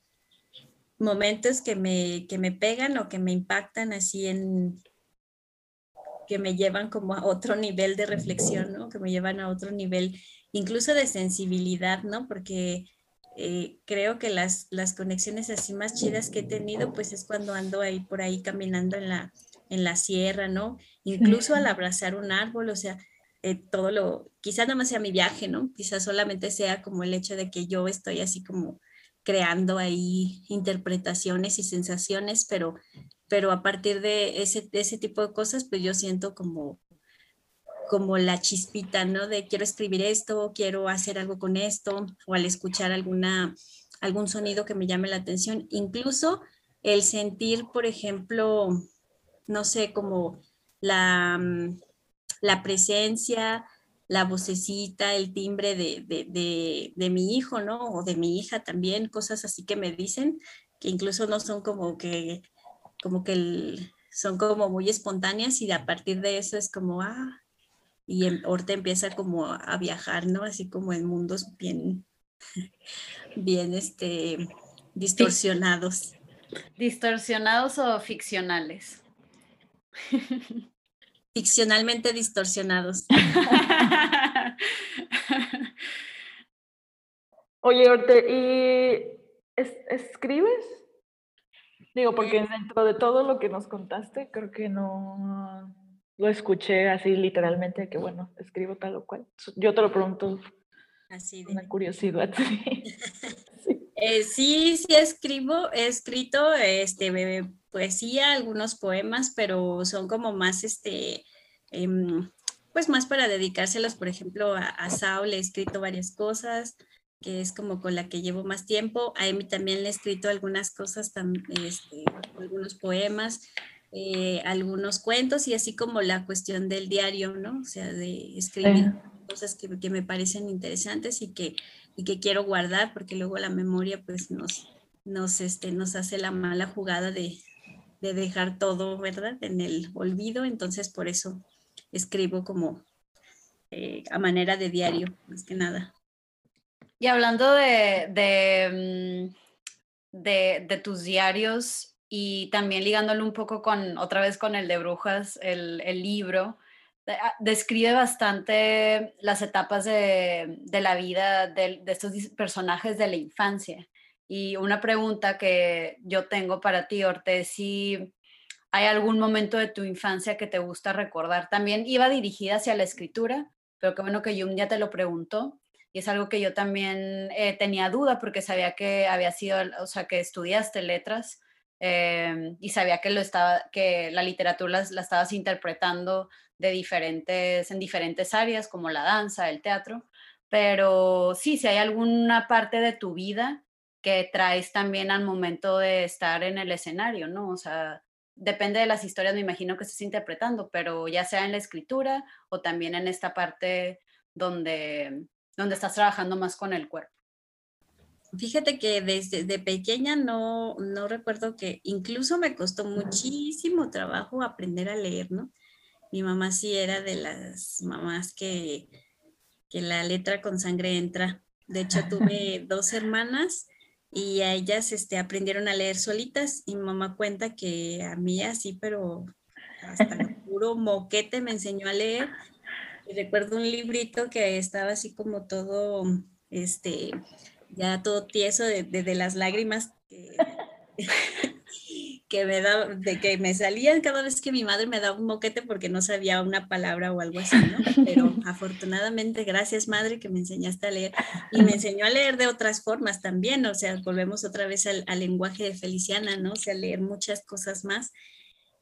momentos que me, que me pegan o que me impactan así en, que me llevan como a otro nivel de reflexión, ¿no? Que me llevan a otro nivel incluso de sensibilidad, ¿no? Porque eh, creo que las, las conexiones así más chidas que he tenido, pues es cuando ando ahí por ahí caminando en la, en la sierra, ¿no? Incluso al abrazar un árbol, o sea, eh, todo lo, quizás nada más sea mi viaje, ¿no? Quizás solamente sea como el hecho de que yo estoy así como creando ahí interpretaciones y sensaciones, pero pero a partir de ese, ese tipo de cosas, pues yo siento como, como la chispita, ¿no? De quiero escribir esto, quiero hacer algo con esto, o al escuchar alguna, algún sonido que me llame la atención. Incluso el sentir, por ejemplo, no sé, como la, mm, la presencia, la vocecita, el timbre de, de, de, mi hijo, ¿no? O de mi hija también, cosas así que me dicen, que incluso no son como que como que son como muy espontáneas y a partir de eso es como, ah, y ahorita empieza como a viajar, ¿no? Así como en mundos bien, *laughs* bien, este, distorsionados. ¿Distorsionados o ficcionales? *laughs* Ficcionalmente distorsionados. *laughs* Oye, Orte, ¿y escribes? Digo, porque dentro de todo lo que nos contaste, creo que no lo escuché así literalmente, que bueno, escribo tal o cual. Yo te lo pregunto. Así de... Una curiosidad. *laughs* *laughs* Eh, sí. sí, escribo, he escrito este, poesía, algunos poemas, pero son como más, este, em, pues más para dedicárselos, por ejemplo, a, a Saul he escrito varias cosas, que es como con la que llevo más tiempo. A Emi también le he escrito algunas cosas, este, algunos poemas, eh, algunos cuentos y así como la cuestión del diario, ¿no? O sea, de escribir cosas que, que, me parecen interesantes y que, y que quiero guardar porque luego la memoria pues nos, nos, este, nos hace la mala jugada de, de dejar todo, ¿verdad? En el olvido. Entonces por eso escribo como eh, a manera de diario, más que nada. Y hablando de, mm, de, de, tus diarios y también ligándolo un poco con, otra vez con el de Brujas, el, el libro, describe bastante las etapas de, de la vida de, de, estos personajes de la infancia. Y una pregunta que yo tengo para ti, Orte, si hay algún momento de tu infancia que te gusta recordar. También iba dirigida hacia la escritura, pero qué bueno que Jung ya te lo preguntó. Y es algo que yo también eh, tenía duda porque sabía que había sido, o sea, que estudiaste letras em, y sabía que, lo estaba, que la literatura la, estabas interpretando de diferentes, en diferentes áreas como la danza, el teatro. Pero sí, si hay alguna parte de tu vida que traes también al momento de estar en el escenario, ¿no? O sea, depende de las historias, me imagino que estés interpretando, pero ya sea en la escritura o también en esta parte donde, donde estás trabajando más con el cuerpo. Fíjate que desde de pequeña no, no recuerdo que incluso me costó muchísimo trabajo aprender a leer, ¿no? Mi mamá sí era de las mamás que, que la letra con sangre entra. De hecho, *laughs* tuve dos hermanas y a ellas este, aprendieron a leer solitas y mi mamá cuenta que a mí así, pero hasta *laughs* puro moquete me enseñó a leer. Y recuerdo un librito que estaba así como todo, este, ya todo tieso de, las lágrimas que, *laughs* me da, de que me salían cada vez que mi madre me daba un moquete porque no sabía una palabra o algo así, ¿no? Pero *laughs* afortunadamente, gracias madre que me enseñaste a leer y me enseñó a leer de otras formas también, o sea, volvemos otra vez al, lenguaje de Feliciana, ¿no? O sea, leer muchas cosas más.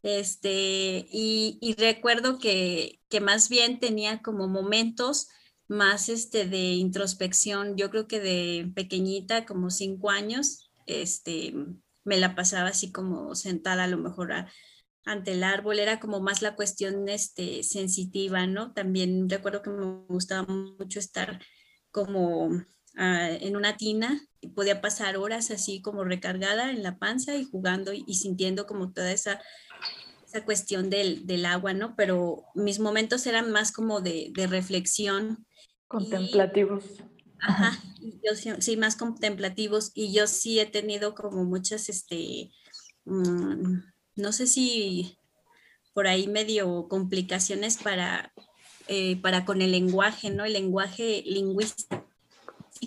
Este, y, recuerdo que, que más bien tenía como momentos más este de introspección, yo creo que de pequeñita, como cinco años, este, me la pasaba así como sentada a lo mejor ante el árbol, era como más la cuestión este, sensitiva, ¿no? También recuerdo que me gustaba mucho estar como ah, en una tina y podía pasar horas así como recargada en la panza y jugando y, sintiendo como toda esa, esa cuestión del, del, agua, ¿no? Pero mis momentos eran más como de, de reflexión Contemplativos. Ajá, yo sí, más contemplativos y yo sí he tenido como muchas, este, mm, no sé si por ahí medio complicaciones para, eh, para con el lenguaje, ¿no? El lenguaje lingüístico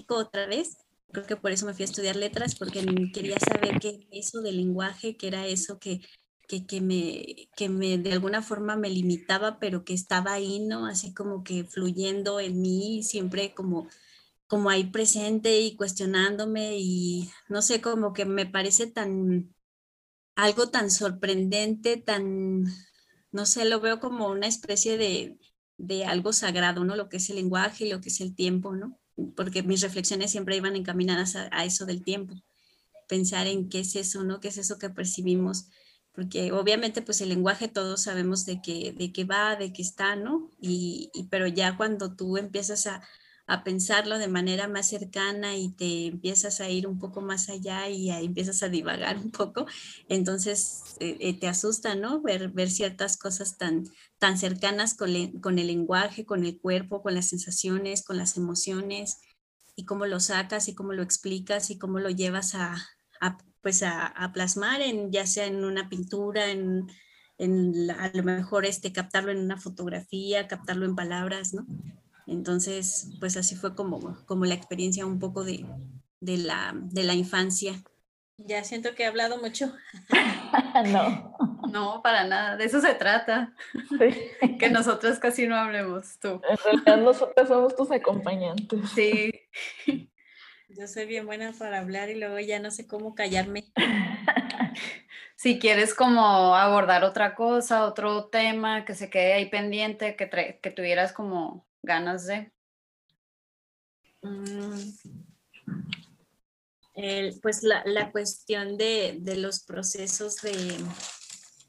otra vez. Creo que por eso me fui a estudiar letras, porque quería saber qué eso del lenguaje, qué era eso que que, me, que me de alguna forma me limitaba, pero que estaba ahí, ¿no? Así como que fluyendo en mí, siempre como, como ahí presente y cuestionándome y no sé, como que me parece tan, algo tan sorprendente, tan, no sé, lo veo como una especie de, de algo sagrado, ¿no? Lo que es el lenguaje y lo que es el tiempo, ¿no? Porque mis reflexiones siempre iban encaminadas a, a eso del tiempo, pensar en qué es eso, ¿no? ¿Qué es eso que percibimos? porque obviamente pues el lenguaje todos sabemos de qué, de qué va, de qué está, ¿no? Y, pero ya cuando tú empiezas a, a, pensarlo de manera más cercana y te empiezas a ir un poco más allá y empiezas a divagar un poco, entonces eh, eh, te asusta, ¿no? Ver, ver ciertas cosas tan, tan cercanas con, con el lenguaje, con el cuerpo, con las sensaciones, con las emociones y cómo lo sacas y cómo lo explicas y cómo lo llevas a, a pues a, plasmar en ya sea en una pintura, en, a lo mejor este, captarlo en una fotografía, captarlo en palabras, ¿no? Entonces, pues así fue como, como la experiencia un poco de, de, la, de la infancia. Ya siento que he hablado mucho. *laughs* no. No, para nada. De eso se trata. que nosotros casi no hablemos, tú. En realidad nosotros somos tus acompañantes. Sí. *laughs* Yo soy bien buena para hablar y luego ya no sé cómo callarme. *laughs* si quieres como abordar otra cosa, otro tema que se quede ahí pendiente, que, que tuvieras como ganas de. Mm. pues la, la cuestión de, de, los procesos de,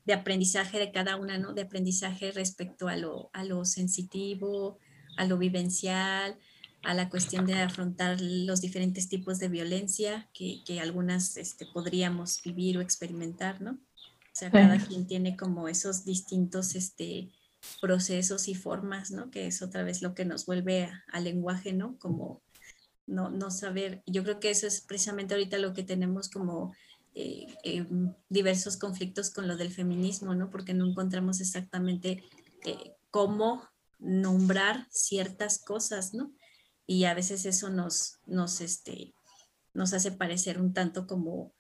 de, aprendizaje de cada una, ¿no? De aprendizaje respecto a lo, a lo sensitivo, a lo vivencial, a la cuestión de afrontar los diferentes tipos de violencia que, que algunas este, podríamos vivir o experimentar, ¿no? O sea, cada quien tiene como esos distintos este, procesos y formas, ¿no? Que es otra vez lo que nos vuelve al lenguaje, ¿no? Como no, no saber, yo creo que eso es precisamente ahorita lo que tenemos como eh, em, diversos conflictos con lo del feminismo, ¿no? Porque no encontramos exactamente eh, cómo nombrar ciertas cosas, ¿no? y a veces eso nos, nos, este, nos hace parecer un tanto como,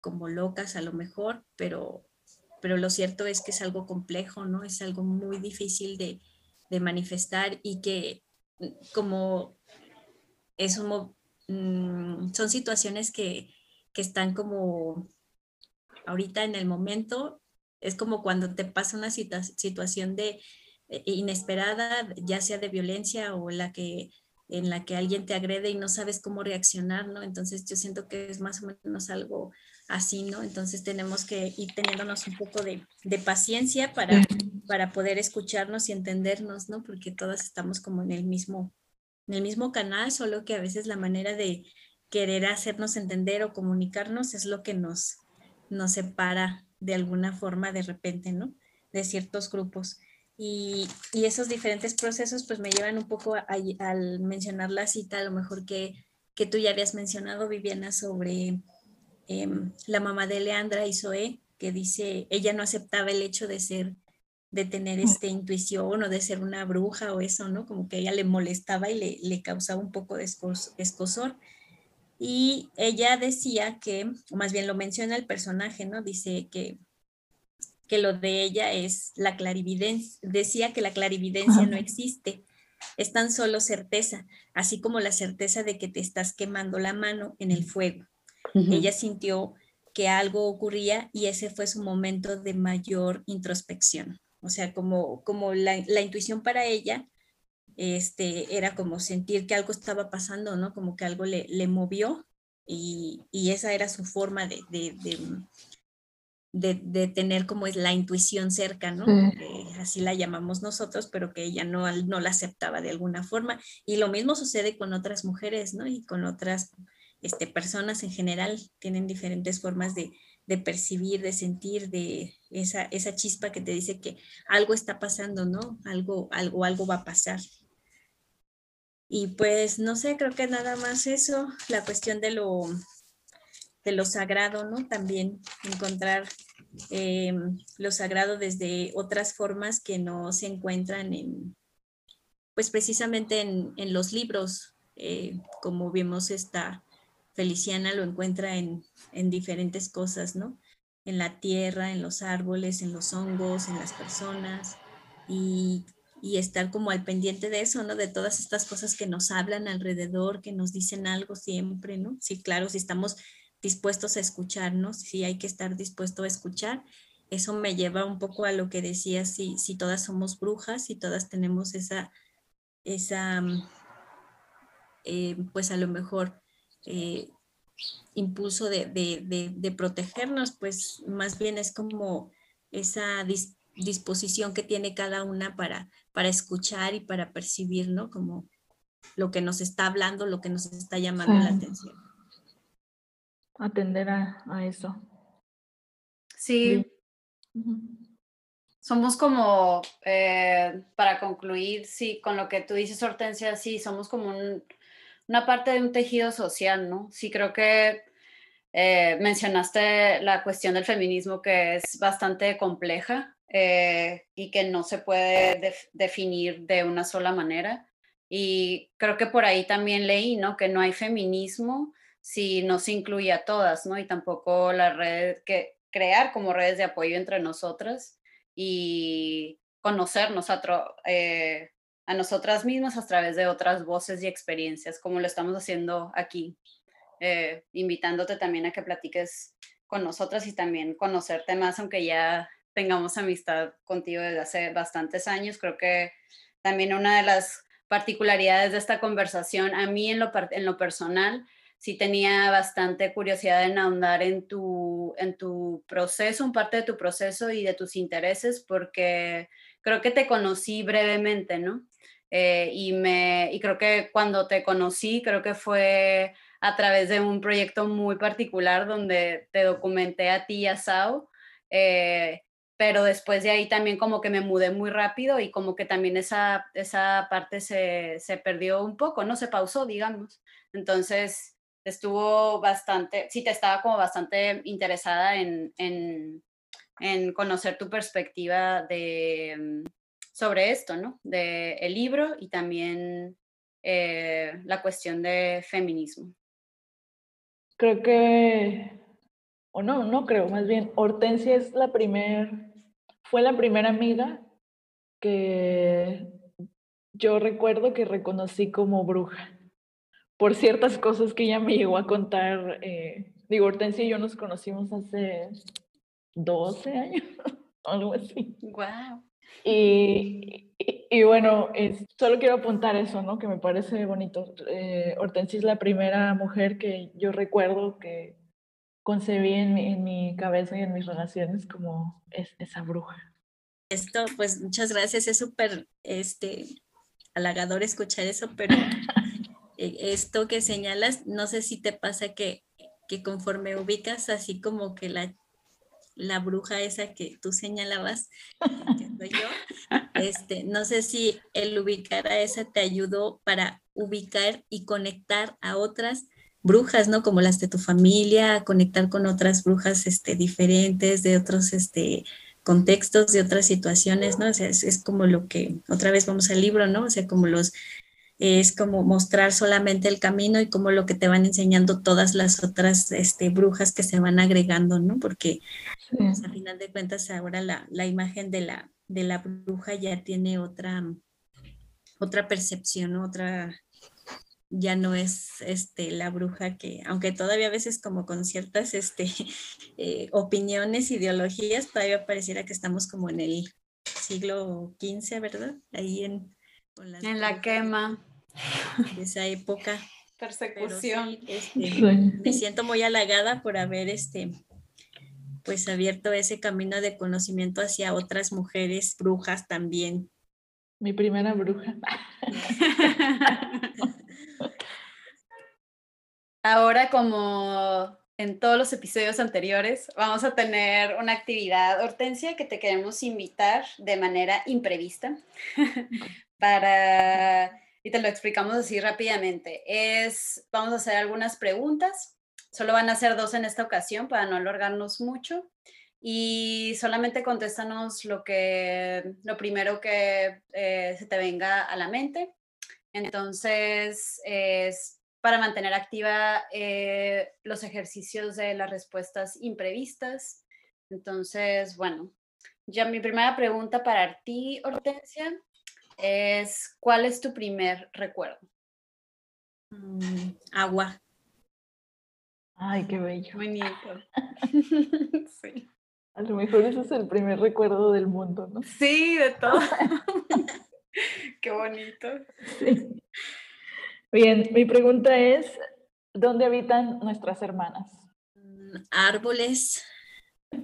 como locas a lo mejor, pero, pero lo cierto es que es algo complejo, ¿no? Es algo muy difícil de, manifestar y que como es mm, son situaciones que, que están como ahorita en el momento, es como cuando te pasa una situación de eh, inesperada, ya sea de violencia o la que en la que alguien te agrede y no sabes cómo reaccionar, ¿no? Entonces yo siento que es más o menos algo, así, ¿no? Entonces tenemos que ir teniéndonos un poco de, de paciencia para, para poder escucharnos y entendernos, ¿no? Porque todas estamos como en el mismo, en el mismo canal, solo que a veces la manera de querer hacernos entender o comunicarnos es lo que nos, nos separa de alguna forma de repente, ¿no? De ciertos grupos. Y, y esos diferentes procesos pues me llevan un poco al mencionar la cita, a lo mejor que, que tú ya habías mencionado, Viviana, sobre Em, la mamá de Leandra y Zoe, que dice, ella no aceptaba el hecho de ser, de tener mm. esta intuición o de ser una bruja o eso, ¿no? Como que ella le molestaba y le, le causaba un poco de escosor. Y ella decía que, o más bien lo menciona el personaje, ¿no? Dice que, que lo de ella es la clarividencia, decía que la clarividencia no existe, es tan solo certeza, así como la certeza de que te estás quemando la mano en el fuego. Ella sintió que algo ocurría y ese fue su momento de mayor introspección. O sea, como, como la, intuición para ella este, era como sentir que algo estaba pasando, ¿no? Como que algo le, le movió y, y, esa era su forma de, de, de, de, tener como es la intuición cerca, ¿no? así la llamamos nosotros, pero que ella no, no la aceptaba de alguna forma. Y lo mismo sucede con otras mujeres, ¿no? Y con otras este, personas en general tienen diferentes formas de, percibir, de sentir, de esa, esa chispa que te dice que algo está pasando, ¿no? Algo, algo, algo va a pasar. Y pues, no sé, creo que nada más eso, la cuestión de lo, de lo sagrado, ¿no? También encontrar eh, lo sagrado desde otras formas que no se encuentran en, pues precisamente en, los libros, eh, como vimos esta Feliciana lo encuentra en, diferentes cosas, ¿no? En la tierra, en los árboles, en los hongos, en las personas y, estar como al pendiente de eso, ¿no? De todas estas cosas que nos hablan alrededor, que nos dicen algo siempre, ¿no? Sí, claro, si estamos dispuestos a escucharnos, si hay que estar dispuesto a escuchar. Eso me lleva un poco a lo que decía, si, si todas somos brujas, si todas tenemos esa, esa mm, eh, pues a lo mejor eh, impulso de, protegernos, pues más bien es como esa disposición que tiene cada una para, para escuchar y para percibir, ¿no? Como lo que nos está hablando, lo que nos está llamando la atención. Atender a, eso. Sí. Somos como, eh, para concluir, sí, con lo que tú dices, Hortensia, sí, somos como un, una parte de un tejido social, ¿no? Sí, creo que eh, mencionaste la cuestión del feminismo que es bastante compleja eh, y que no se puede definir de una sola manera. Y creo que por ahí también leí, ¿no? Que no hay feminismo si no se incluye a todas, ¿no? Y tampoco la red, que crear como redes de apoyo entre nosotras y conocernos a, eh, a nosotras mismas a través de otras voces y experiencias, como lo estamos haciendo aquí, eh, invitándote también a que platiques con nosotras y también conocerte más, aunque ya tengamos amistad contigo desde hace bastantes años. Creo que también una de las particularidades de esta conversación, a mí en lo, en lo personal, sí tenía bastante curiosidad en ahondar en tu, en tu proceso, un parte de tu proceso y de tus intereses, porque creo que te conocí brevemente, ¿no? Eh, y, me, y creo que cuando te conocí, creo que fue a través de un proyecto muy particular donde te documenté a ti y a Sao, eh, pero después de ahí también como que me mudé muy rápido y como que también esa, esa parte se, se perdió un poco, ¿no? Se pausó, digamos. Entonces estuvo bastante, sí, te estaba como bastante interesada en, en, en conocer tu perspectiva de sobre esto, ¿no? De el libro y también eh, la cuestión de feminismo. Creo que, o no, no creo, más bien, Hortensia es la primer, fue la primera amiga que yo recuerdo que reconocí como bruja por ciertas cosas que ella me llegó a contar. Eh, digo, Hortensia y yo nos conocimos hace 12 años, *laughs* algo así. Wow. Y, y, bueno, solo quiero apuntar eso, ¿no? Que me parece bonito. Eh, Hortensia es la primera mujer que yo recuerdo que, concebí en mi, en mi cabeza y en mis relaciones como es, esa bruja. Esto, pues muchas gracias, es súper este, halagador escuchar eso, pero *laughs* eh, esto que señalas, no sé si te pasa que, que conforme ubicas así como que la, la bruja esa que tú señalabas, que soy yo, *laughs* este, no sé si el ubicar a esa te ayudó para ubicar y conectar a otras brujas, ¿no? Como las de tu familia, conectar con otras brujas este, diferentes, de otros este, contextos, de otras situaciones, ¿no? O sea, es, como lo que, otra vez vamos al libro, ¿no? O sea, como los, es como mostrar solamente el camino y como lo que te van enseñando todas las otras este, brujas que se van agregando, ¿no? Porque pues, a final de cuentas ahora la, la imagen de la, de la bruja ya tiene otra, otra percepción, otra ya no es este, la bruja que, aunque todavía a veces como con ciertas este, *laughs* eh, opiniones, ideologías, todavía pareciera que estamos como en el siglo XV, ¿verdad? Ahí en, en la quema. De esa época. *laughs* Persecución. Este, *laughs* me siento muy halagada por haber este, pues abierto ese camino de conocimiento hacia otras mujeres brujas también. Mi primera bruja. *laughs* Ahora, como en todos los episodios anteriores, vamos a tener una actividad, Hortensia, que te queremos invitar de manera imprevista para, y te lo explicamos así rápidamente, es, vamos a hacer algunas preguntas, solo van a ser dos en esta ocasión para no alargarnos mucho y solamente contéstanos lo que, lo primero que eh, se te venga a la mente. Entonces, es para mantener activa eh, los ejercicios de las respuestas imprevistas. Entonces, bueno, ya mi primera pregunta para ti, Hortensia, es, ¿cuál es tu primer recuerdo? Mm, agua. Ay, qué bello. Bonito. *laughs* sí. A lo mejor ese es el primer recuerdo del mundo, ¿no? Sí, de todo. *laughs* *laughs* qué bonito. Sí. Bien, mi pregunta es, ¿dónde habitan nuestras hermanas? Mm, árboles,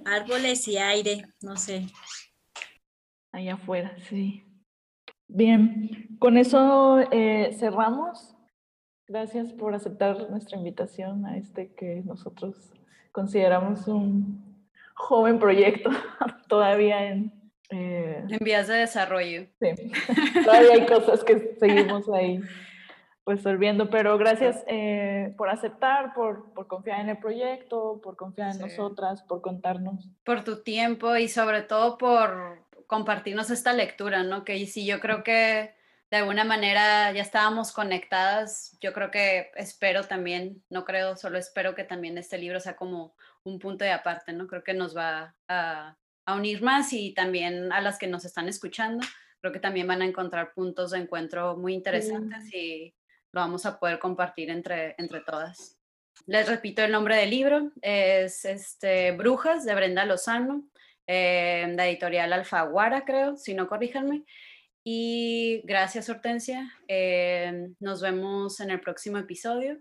árboles y aire, no sé. Allá afuera, sí. Bien, con eso eh, cerramos. Gracias por aceptar nuestra invitación a este que nosotros consideramos un joven proyecto, *laughs* todavía en... Eh, en vías de desarrollo. Sí, *laughs* todavía hay cosas que seguimos ahí resolviendo, pero gracias eh, por aceptar, por, por, confiar en el proyecto, por confiar en nosotras, por contarnos. Por tu tiempo y sobre todo por compartirnos esta lectura, ¿no? Que sí, yo creo que de alguna manera ya estábamos conectadas, yo creo que espero también, no creo, solo espero que también este libro sea como un punto de aparte, ¿no? Creo que nos va a, a unir más y también a las que nos están escuchando creo que también van a encontrar puntos de encuentro muy interesantes y lo vamos a poder compartir entre, entre todas. Les repito el nombre del libro, es este, Brujas de Brenda Lozano, eh, la editorial Alfaguara, creo, si no corríjanme. Y gracias, Hortensia. Eh, nos vemos en el próximo episodio.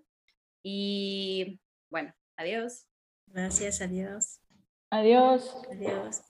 Y bueno, adiós. Gracias, adiós. Adiós. Adiós.